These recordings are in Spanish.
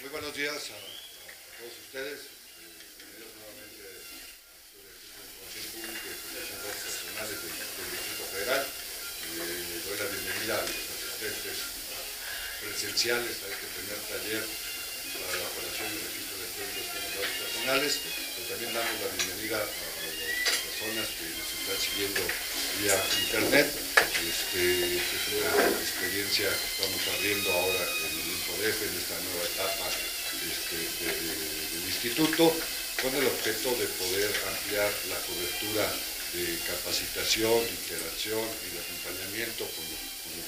Muy buenos días a, todos ustedes. bienvenidos nuevamente a la Información Pública y de Personales del, Distrito Federal. Eh, doy la bienvenida a los asistentes presenciales a este primer taller para la operación del registro de datos personales, pero también damos la bienvenida a, las personas que nos están siguiendo vía internet. Esta es una experiencia que estamos abriendo ahora en en esta nueva etapa este, del instituto, con el objeto de poder ampliar la cobertura de capacitación, interacción y de acompañamiento con los,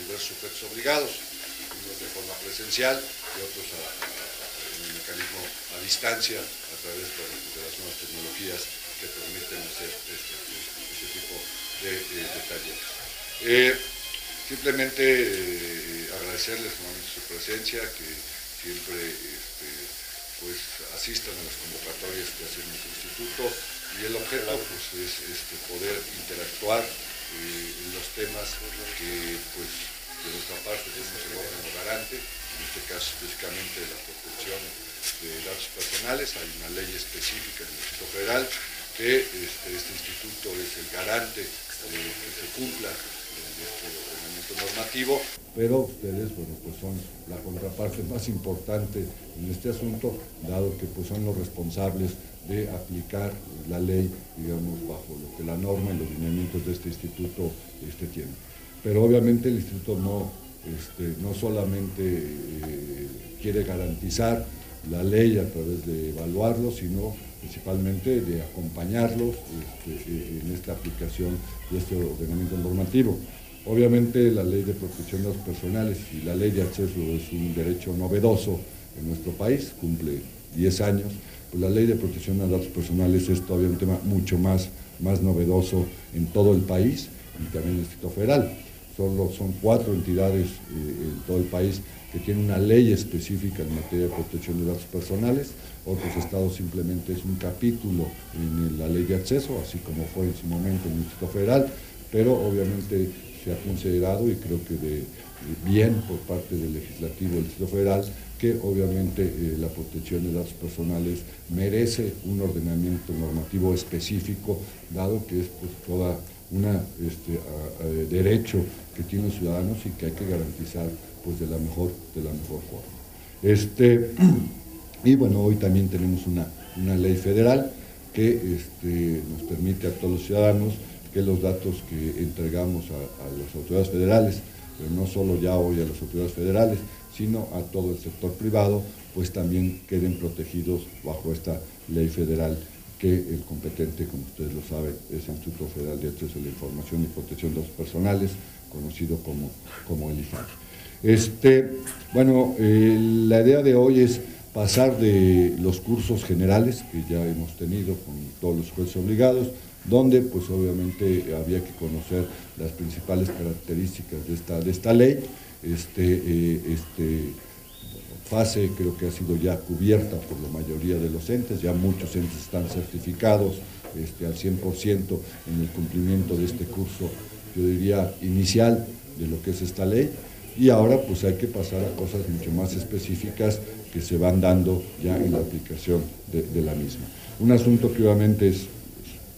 diversos sujetos obligados, unos de forma presencial y otros en un mecanismo a distancia a través de, las nuevas tecnologías que permiten hacer este, este tipo de, talleres. Eh, simplemente eh, agradecerles su presencia, que siempre este, pues, asistan a las convocatorias que hace nuestro instituto. Y el objeto pues, es este, poder interactuar eh, en los temas que pues, de nuestra parte tenemos el órgano garante, en este caso específicamente la protección de datos personales, hay una ley específica en el Instituto Federal que este, este instituto es el garante de que se cumpla ordenamiento normativo, pero ustedes, bueno, pues son la contraparte más importante en este asunto, dado que pues son los responsables de aplicar la ley, digamos, bajo lo que la norma y los lineamientos de este instituto este, tienen. Pero obviamente el instituto no, este, no solamente eh, quiere garantizar la ley a través de evaluarlo, sino principalmente de acompañarlos este, en esta aplicación de este ordenamiento normativo. Obviamente la ley de protección de datos personales y la ley de acceso es un derecho novedoso en nuestro país, cumple 10 años, pues la ley de protección de datos personales es todavía un tema mucho más, más novedoso en todo el país y también en el Distrito Federal. Son cuatro entidades eh, en todo el país que tienen una ley específica en materia de protección de datos personales, otros estados simplemente es un capítulo en la ley de acceso, así como fue en su momento en el Distrito Federal, pero obviamente se ha considerado y creo que de, bien por parte del legislativo del Distrito Federal que obviamente eh, la protección de datos personales merece un ordenamiento normativo específico, dado que es pues, toda una este, derecho que tienen los ciudadanos y que hay que garantizar pues, de, la mejor, de la mejor forma. Este, y bueno, hoy también tenemos una, una ley federal que este, nos permite a todos los ciudadanos que los datos que entregamos a, las autoridades federales, pero no solo ya hoy a las autoridades federales, sino a todo el sector privado, pues también queden protegidos bajo esta ley federal que el competente, como ustedes lo saben, es el Instituto Federal de Acceso a la Información y Protección de los Personales, conocido como, como el IFAC. Este, bueno, la idea de hoy es pasar de los cursos generales que ya hemos tenido con todos los jueces obligados, donde pues obviamente había que conocer las principales características de esta, de esta ley. Este, eh, este, fase creo que ha sido ya cubierta por la mayoría de los entes, ya muchos entes están certificados este, al 100% en el cumplimiento de este curso, yo diría, inicial de lo que es esta ley, y ahora pues hay que pasar a cosas mucho más específicas que se van dando ya en la aplicación de, de la misma. Un asunto que obviamente es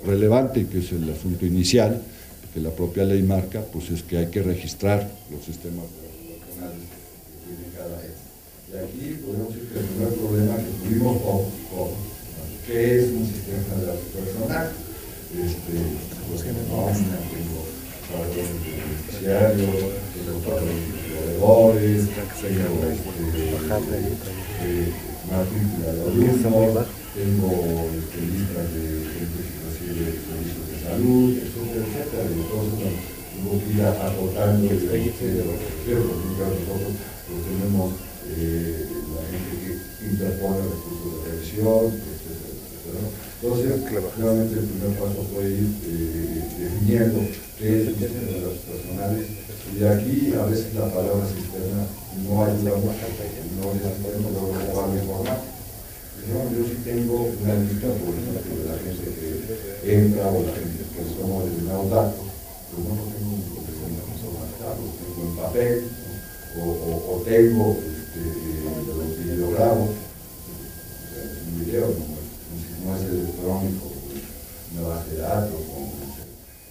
relevante, que es el asunto inicial, que la propia ley marca, pues es que hay que registrar los sistemas nacionales de cada Y aquí podemos decir que el primer problema que tuvimos con, ¿qué es un sistema datos personal? Este, pues que nómina, tengo padrones de beneficiarios, tengo padrones de proveedores, tengo este, eh, matrícula de alumnos, tengo este, listas de gente de servicios de salud, etcétera, etcétera, y nos que ir agotando y de los nosotros pues tenemos eh, la gente que interpone recursos de revisión, etcétera, etcétera. Entonces, claramente el primer paso fue ir eh, definiendo qué es de datos personales. Y aquí a veces la palabra sistema no ayuda mucho, no es sistema, no es informático yo sí tengo una lista, por ejemplo, de la gente que entra o la gente que toma determinados datos, pero no lo tengo en lo tengo en papel, o, o, o tengo este, eh, lo que yo lo grabo, un video, un sistema electrónico, de datos,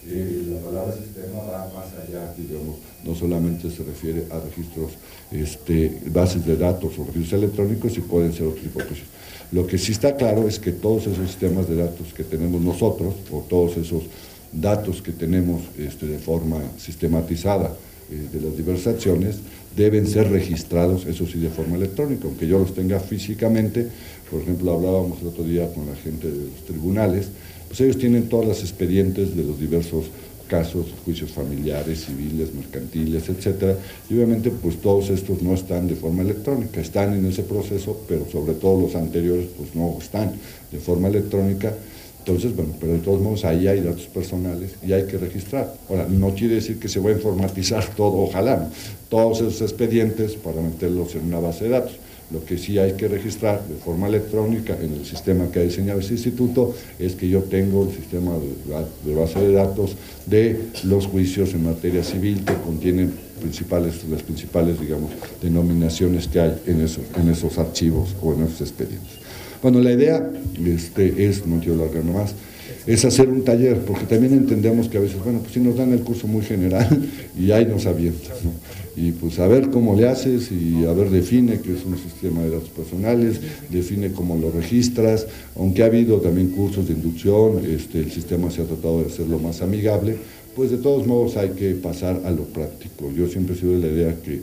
eh, la palabra sistema va más allá, digamos, no solamente se refiere a registros, este, bases de datos o registros electrónicos y pueden ser otro tipo de cosas. Lo que sí está claro es que todos esos sistemas de datos que tenemos nosotros, o todos esos datos que tenemos este, de forma sistematizada eh, de las diversas acciones, deben ser registrados, eso sí, de forma electrónica, aunque yo los tenga físicamente, por ejemplo, hablábamos el otro día con la gente de los tribunales, pues ellos tienen todos los expedientes de los diversos casos, juicios familiares, civiles, mercantiles, etcétera, y obviamente pues todos estos no están de forma electrónica, están en ese proceso, pero sobre todo los anteriores pues no están de forma electrónica, entonces, bueno, pero de todos modos ahí hay datos personales y hay que registrar. Ahora, no quiere decir que se va a informatizar todo, ojalá, todos esos expedientes para meterlos en una base de datos. Lo que sí hay que registrar de forma electrónica en el sistema que ha diseñado ese instituto es que yo tengo el sistema de, base de datos de los juicios en materia civil que contienen principales, las principales, digamos, denominaciones que hay en esos, en esos archivos o en esos expedientes. Bueno, la idea este, es, no quiero largar más, es hacer un taller, porque también entendemos que a veces, bueno, pues si nos dan el curso muy general y ahí nos avientan. Y pues a ver cómo le haces y a ver define qué es un sistema de datos personales, define cómo lo registras, aunque ha habido también cursos de inducción, este, el sistema se ha tratado de hacerlo más amigable, pues de todos modos hay que pasar a lo práctico. Yo siempre he sido de la idea que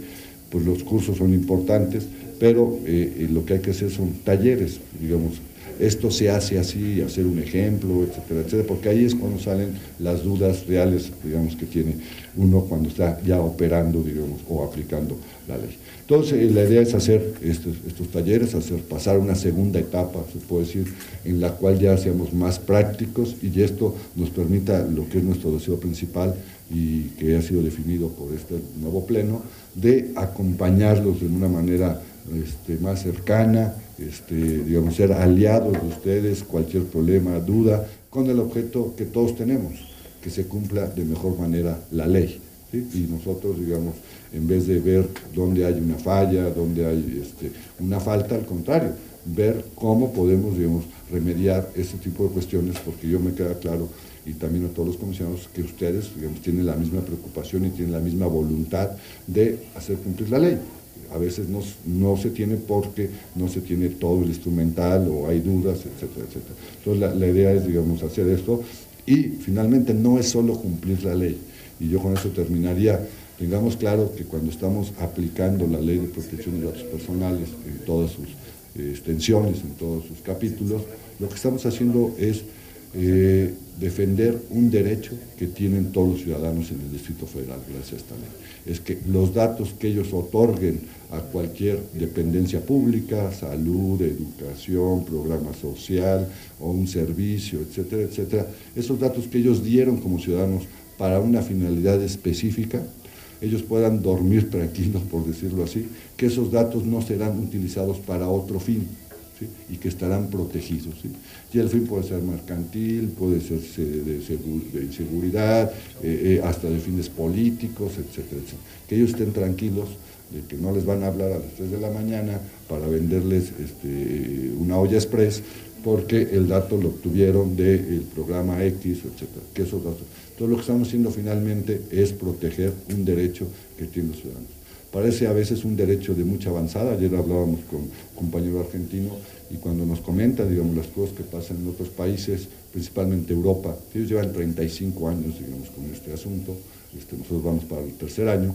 pues los cursos son importantes, pero eh, eh, lo que hay que hacer son talleres, digamos, esto se hace así, hacer un ejemplo, etcétera, etcétera, porque ahí es cuando salen las dudas reales, digamos, que tiene uno cuando está ya operando, digamos, o aplicando la ley. Entonces, eh, la idea es hacer estos, estos talleres, hacer pasar una segunda etapa, se puede decir, en la cual ya seamos más prácticos y esto nos permita lo que es nuestro deseo principal y que ha sido definido por este nuevo pleno, de acompañarlos de una manera este, más cercana, este, digamos, ser aliados de ustedes, cualquier problema, duda, con el objeto que todos tenemos, que se cumpla de mejor manera la ley. Y nosotros, digamos, en vez de ver dónde hay una falla, dónde hay este, una falta, al contrario, ver cómo podemos, digamos, remediar ese tipo de cuestiones, porque yo me queda claro, y también a todos los comisionados, que ustedes, tienen la misma preocupación y tienen la misma voluntad de hacer cumplir la ley a veces no, no, se tiene porque no se tiene todo el instrumental o hay dudas, etcétera, etcétera. Entonces la, idea es, digamos, hacer esto y finalmente no es solo cumplir la ley. Y yo con eso terminaría. Tengamos claro que cuando estamos aplicando la ley de protección de datos personales en todas sus eh, extensiones, en todos sus capítulos, lo que estamos haciendo es eh, defender un derecho que tienen todos los ciudadanos en el Distrito Federal gracias a esta ley. Es que los datos que ellos otorguen a cualquier dependencia pública, salud, educación, programa social o un servicio, etcétera, etcétera, esos datos que ellos dieron como ciudadanos para una finalidad específica, ellos puedan dormir tranquilos, por decirlo así, que esos datos no serán utilizados para otro fin y que estarán protegidos. Y el fin puede ser mercantil, puede ser de, inseguridad, eh, eh, hasta de fines políticos, etcétera, etcétera. Que ellos estén tranquilos de que no les van a hablar a las 3 de la mañana para venderles este, una olla express porque el dato lo obtuvieron del programa X, etcétera, que esos datos. Entonces lo que estamos haciendo finalmente es proteger un derecho que tienen los ciudadanos. Parece a veces un derecho de mucha avanzada, ayer hablábamos con un compañero argentino y cuando nos comenta, digamos, las cosas que pasan en otros países, principalmente Europa, ellos llevan 35 años, digamos, con este asunto, este, nosotros vamos para el tercer año,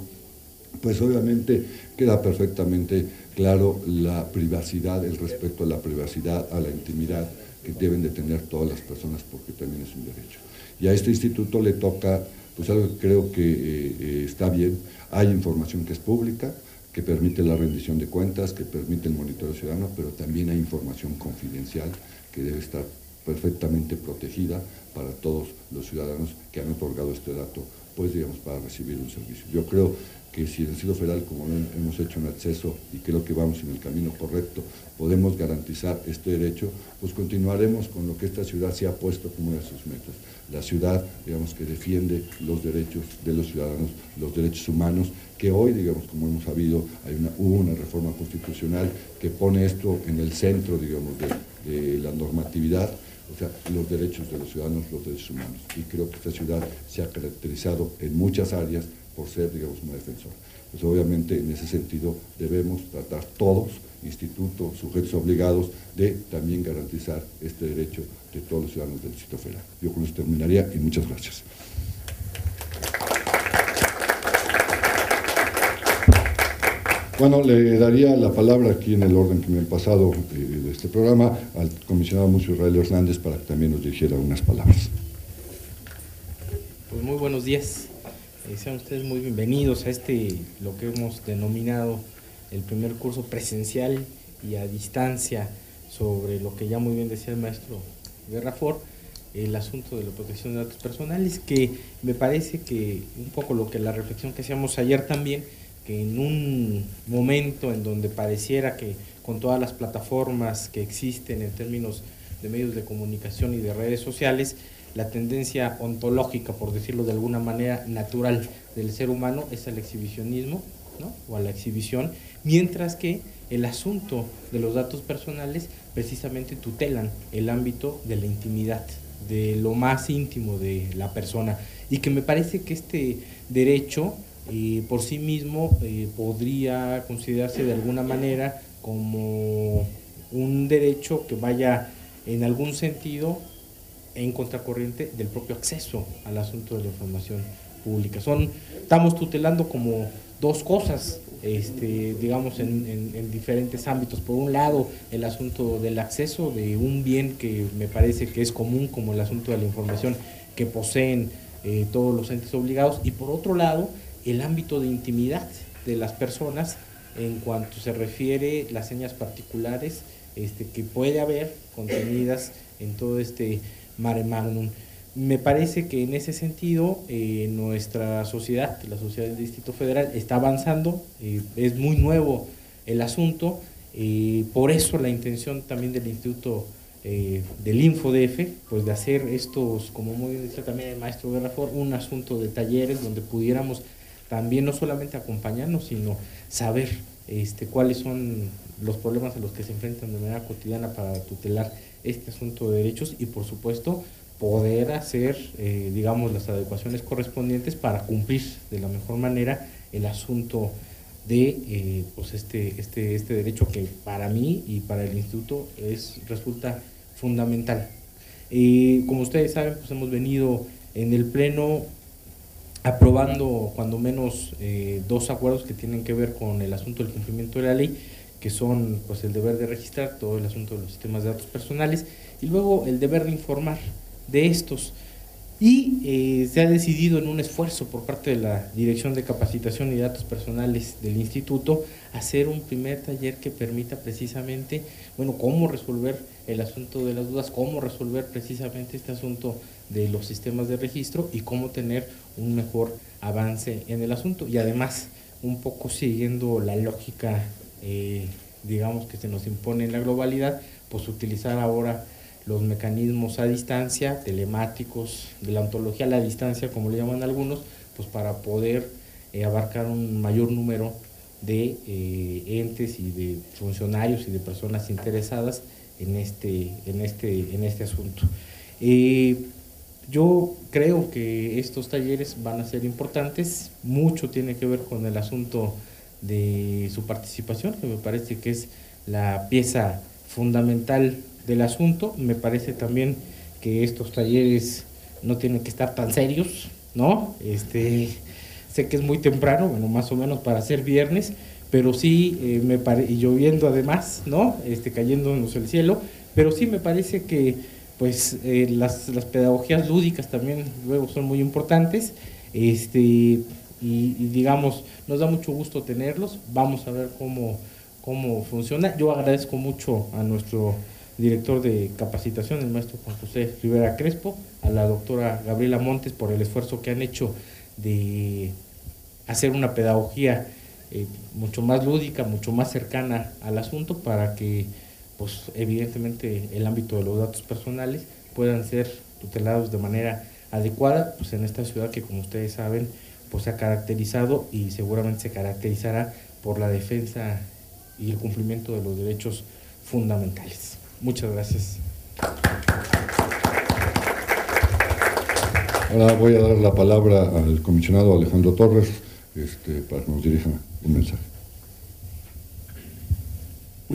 pues obviamente queda perfectamente claro la privacidad, el respeto a la privacidad, a la intimidad que deben de tener todas las personas porque también es un derecho. Y a este instituto le toca pues algo que creo que eh, eh, está bien. Hay información que es pública, que permite la rendición de cuentas, que permite el monitoreo ciudadano, pero también hay información confidencial que debe estar perfectamente protegida para todos los ciudadanos que han otorgado este dato pues digamos, para recibir un servicio. Yo creo que si el Distrito Federal, como hemos hecho en acceso y creo que vamos en el camino correcto, podemos garantizar este derecho, pues continuaremos con lo que esta ciudad se ha puesto como una de sus metas. La ciudad, digamos, que defiende los derechos de los ciudadanos, los derechos humanos, que hoy, digamos, como hemos sabido, hay una, hubo una reforma constitucional que pone esto en el centro, digamos, de, la normatividad, o sea, los derechos de los ciudadanos, los derechos humanos. Y creo que esta ciudad se ha caracterizado en muchas áreas por ser, digamos, una defensora. Pues obviamente en ese sentido debemos tratar todos, institutos, sujetos obligados, de también garantizar este derecho de todos los ciudadanos del Distrito Federal. Yo con eso terminaría y muchas gracias. Bueno, le daría la palabra aquí en el orden que me han pasado eh, de este programa al comisionado Mucio Israel Hernández para que también nos dijera unas palabras. Pues muy buenos días. Eh, sean ustedes muy bienvenidos a este, lo que hemos denominado el primer curso presencial y a distancia sobre lo que ya muy bien decía el maestro Guerrafor, el asunto de la protección de datos personales, que me parece que un poco lo que la reflexión que hacíamos ayer también, que en un momento en donde pareciera que con todas las plataformas que existen en términos de medios de comunicación y de redes sociales, la tendencia ontológica, por decirlo de alguna manera, natural del ser humano es al exhibicionismo ¿no? o a la exhibición, mientras que el asunto de los datos personales precisamente tutelan el ámbito de la intimidad, de lo más íntimo de la persona, y que me parece que este derecho y por sí mismo eh, podría considerarse de alguna manera como un derecho que vaya en algún sentido en contracorriente del propio acceso al asunto de la información pública. Son, estamos tutelando como dos cosas, este, digamos, en, en, diferentes ámbitos. Por un lado, el asunto del acceso de un bien que me parece que es común, como el asunto de la información que poseen eh, todos los entes obligados, y por otro lado, el ámbito de intimidad de las personas en cuanto se refiere las señas particulares este, que puede haber contenidas en todo este mare magnum. Me parece que en ese sentido eh, nuestra sociedad, la sociedad del Distrito Federal, está avanzando, eh, es muy nuevo el asunto, eh, por eso la intención también del Instituto del InfoDF, pues de hacer estos, como muy bien decía también el maestro Guerrafor, un asunto de talleres donde pudiéramos también no solamente acompañarnos, sino saber este, cuáles son los problemas a los que se enfrentan de manera cotidiana para tutelar este asunto de derechos y por supuesto poder hacer, eh, digamos, las adecuaciones correspondientes para cumplir de la mejor manera el asunto de eh, pues este, este, este derecho que para mí y para el instituto es, resulta fundamental. y como ustedes saben, pues hemos venido en el Pleno aprobando cuando menos eh, dos acuerdos que tienen que ver con el asunto del cumplimiento de la ley, que son pues el deber de registrar todo el asunto de los sistemas de datos personales y luego el deber de informar de estos. Y eh, se ha decidido en un esfuerzo por parte de la Dirección de Capacitación y Datos Personales del Instituto hacer un primer taller que permita precisamente, bueno, cómo resolver el asunto de las dudas, cómo resolver precisamente este asunto de los sistemas de registro y cómo tener un mejor avance en el asunto. Y además, un poco siguiendo la lógica, eh, digamos, que se nos impone en la globalidad, pues utilizar ahora los mecanismos a distancia, telemáticos, de la ontología a la distancia, como le llaman algunos, pues para poder eh, abarcar un mayor número de eh, entes y de funcionarios y de personas interesadas en este, en este, en este asunto. Yo creo que estos talleres van a ser importantes, mucho tiene que ver con el asunto de su participación, que me parece que es la pieza fundamental del asunto. Me parece también que estos talleres no tienen que estar tan serios, ¿no? Este, sé que es muy temprano, bueno, más o menos para ser viernes, pero sí eh, me y lloviendo además, ¿no? Este, cayéndonos el cielo, pero sí me parece que pues eh, las, las, pedagogías lúdicas también luego son muy importantes, este, y, digamos, nos da mucho gusto tenerlos, vamos a ver cómo, cómo funciona. Yo agradezco mucho a nuestro director de capacitación, el maestro Juan José Rivera Crespo, a la doctora Gabriela Montes por el esfuerzo que han hecho de hacer una pedagogía eh, mucho más lúdica, mucho más cercana al asunto para que, pues, evidentemente, el ámbito de los datos personales puedan ser tutelados de manera adecuada, pues en esta ciudad que como ustedes saben, pues se ha caracterizado y seguramente se caracterizará por la defensa y el cumplimiento de los derechos fundamentales. Muchas gracias. Ahora voy a dar la palabra al comisionado Alejandro Torres este, para que nos dirija un mensaje.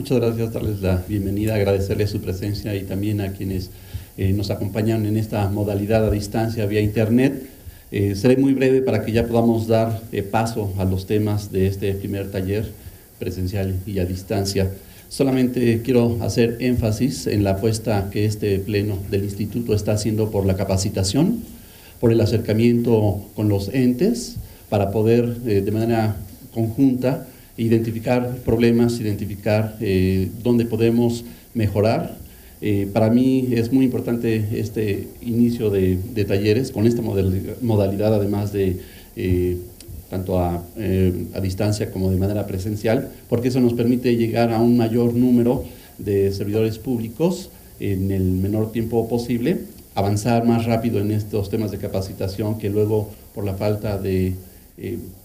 Muchas gracias, darles la bienvenida, agradecerles su presencia y también a quienes eh, nos acompañan en esta modalidad a distancia vía internet. Eh, seré muy breve para que ya podamos dar eh, paso a los temas de este primer taller presencial y a distancia. Solamente quiero hacer énfasis en la apuesta que este pleno del instituto está haciendo por la capacitación, por el acercamiento con los entes, para poder de manera conjunta identificar problemas, identificar dónde podemos mejorar. Eh, para mí es muy importante este inicio de, talleres con esta modalidad, además de eh, tanto eh, a, distancia como de manera presencial, porque eso nos permite llegar a un mayor número de servidores públicos en el menor tiempo posible, avanzar más rápido en estos temas de capacitación que luego por la falta de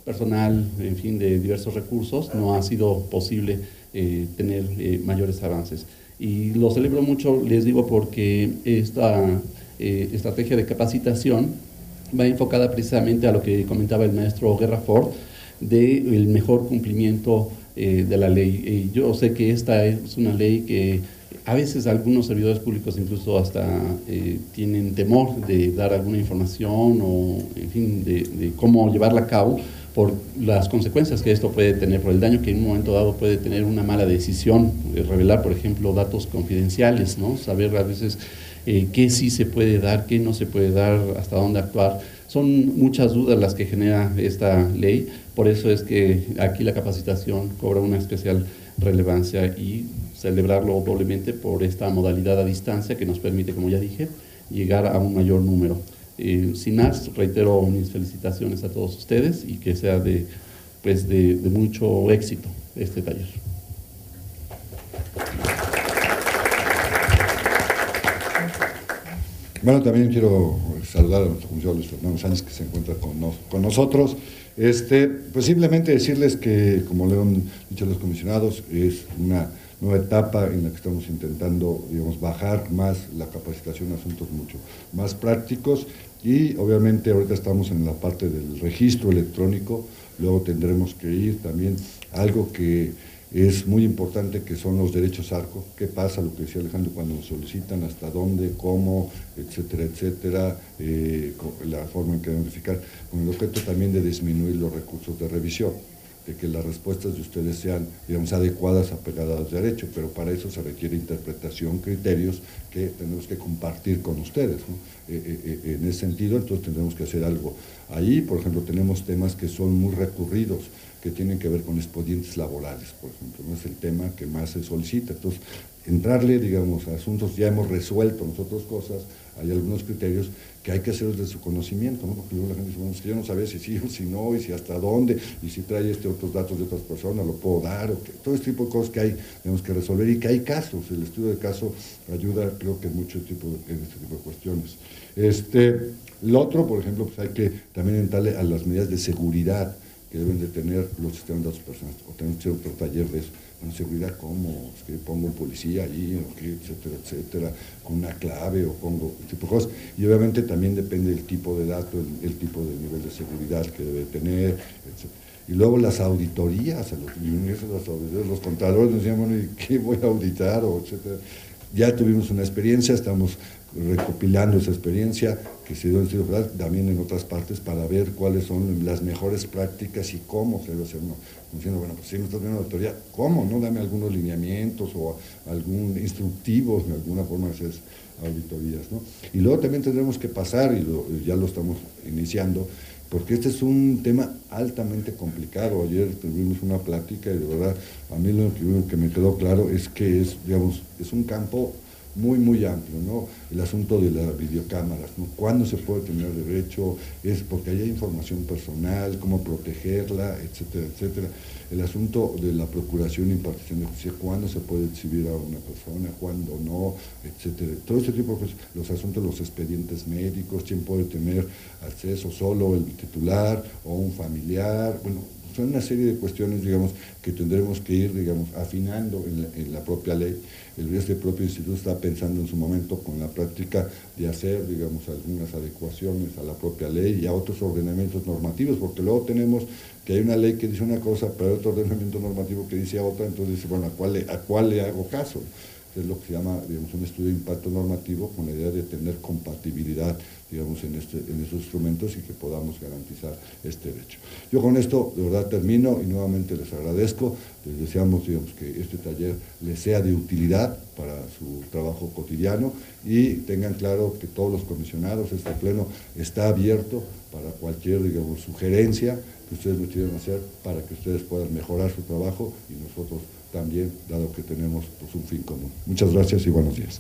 personal, en fin, de diversos recursos, no ha sido posible tener mayores avances. Y lo celebro mucho, les digo, porque esta eh, estrategia de capacitación va enfocada precisamente a lo que comentaba el maestro Guerra Ford, del el mejor cumplimiento eh, de la ley. yo sé que esta es una ley que a veces algunos servidores públicos incluso hasta eh, tienen temor de dar alguna información o, en fin, de, cómo llevarla a cabo, por las consecuencias que esto puede tener, por el daño que en un momento dado puede tener una mala decisión, de revelar, por ejemplo, datos confidenciales, ¿no? saber a veces eh, qué sí se puede dar, qué no se puede dar, hasta dónde actuar. Son muchas dudas las que genera esta ley, por eso es que aquí la capacitación cobra una especial relevancia y celebrarlo doblemente por esta modalidad a distancia que nos permite, como ya dije, llegar a un mayor número. Eh, sin más, reitero mis felicitaciones a todos ustedes y que sea de, pues de, mucho éxito este taller. Bueno, también quiero saludar a nuestro comisario Luis Fernando Sánchez que se encuentra con, con nosotros. Este, pues simplemente decirles que, como le han dicho los comisionados, es una nueva etapa en la que estamos intentando, digamos, bajar más la capacitación a asuntos mucho más prácticos y obviamente ahorita estamos en la parte del registro electrónico, luego tendremos que ir también a algo que es muy importante que son los derechos ARCO, qué pasa, lo que decía Alejandro, cuando nos solicitan, hasta dónde, cómo, etcétera, etcétera, eh, la forma en que verificar, con el objeto también de disminuir los recursos de revisión de que las respuestas de ustedes sean, digamos, adecuadas, apegadas al derecho, pero para eso se requiere interpretación, criterios que tenemos que compartir con ustedes. Eh, eh, eh, en ese sentido, entonces tendremos que hacer algo. Ahí, por ejemplo, tenemos temas que son muy recurridos, que tienen que ver con expedientes laborales, por ejemplo, no es el tema que más se solicita. Entonces, entrarle, digamos, a asuntos, ya hemos resuelto nosotros cosas, hay algunos criterios que hay que hacer desde su conocimiento, ¿no? porque luego la gente dice, bueno, es que yo no sabía si sí o si no, y si hasta dónde, y si trae este otros datos de otras personas, lo puedo dar, o que, todo este tipo de cosas que hay, tenemos que resolver, y que hay casos, el estudio de caso ayuda, creo que mucho tipo en este tipo de cuestiones. Este, lo otro, por ejemplo, pues hay que también entrarle a las medidas de seguridad que deben de tener los sistemas de datos personales, o tenemos que hacer otro taller de eso en seguridad, ¿cómo? Es que pongo un policía allí, etcétera, etcétera, con una clave o pongo tipo de cosas. Y obviamente también depende del tipo de dato, el, tipo de nivel de seguridad que debe tener, etc. Y luego las auditorías, a los, los contadores nos decían, bueno, ¿y qué voy a auditar? O etcétera. Ya tuvimos una experiencia, estamos recopilando esa experiencia que se dio en Estado Federal, también en otras partes, para ver cuáles son las mejores prácticas y cómo se debe hacer. ¿no? Diciendo, bueno, pues si me estás viendo la autoridad, ¿cómo? ¿No? Dame algunos lineamientos o algún instructivo, de alguna forma de hacer auditorías. ¿no? Y luego también tendremos que pasar, y ya lo estamos iniciando, porque este es un tema altamente complicado. Ayer tuvimos una plática y de verdad a mí lo que, me quedó claro es que es, digamos, es un campo muy, muy amplio, ¿no? El asunto de las videocámaras, ¿no? ¿Cuándo se puede tener derecho? Es porque hay información personal, cómo protegerla, etcétera, etcétera. El asunto de la procuración y impartición de justicia, cuándo se puede exhibir a una persona, cuándo no, etcétera. Todo ese tipo de cosas, los asuntos los expedientes médicos, quién puede tener acceso, solo el titular o un familiar, bueno, son una serie de cuestiones, digamos, que tendremos que ir, digamos, afinando en la, propia ley. El, este propio instituto está pensando en su momento con la práctica de hacer, digamos, algunas adecuaciones a la propia ley y a otros ordenamientos normativos, porque luego tenemos que hay una ley que dice una cosa, pero hay otro ordenamiento normativo que dice otra, entonces dice, bueno, ¿a cuál a cuál le hago caso? Es lo que se llama digamos, un estudio de impacto normativo con la idea de tener compatibilidad digamos, en, este, en estos instrumentos y que podamos garantizar este derecho. Yo con esto de verdad termino y nuevamente les agradezco, les deseamos digamos, que este taller les sea de utilidad para su trabajo cotidiano y tengan claro que todos los comisionados, este pleno está abierto para cualquier digamos, sugerencia que ustedes lo quieran hacer para que ustedes puedan mejorar su trabajo y nosotros también, dado que tenemos pues, un fin común. Muchas gracias y buenos días.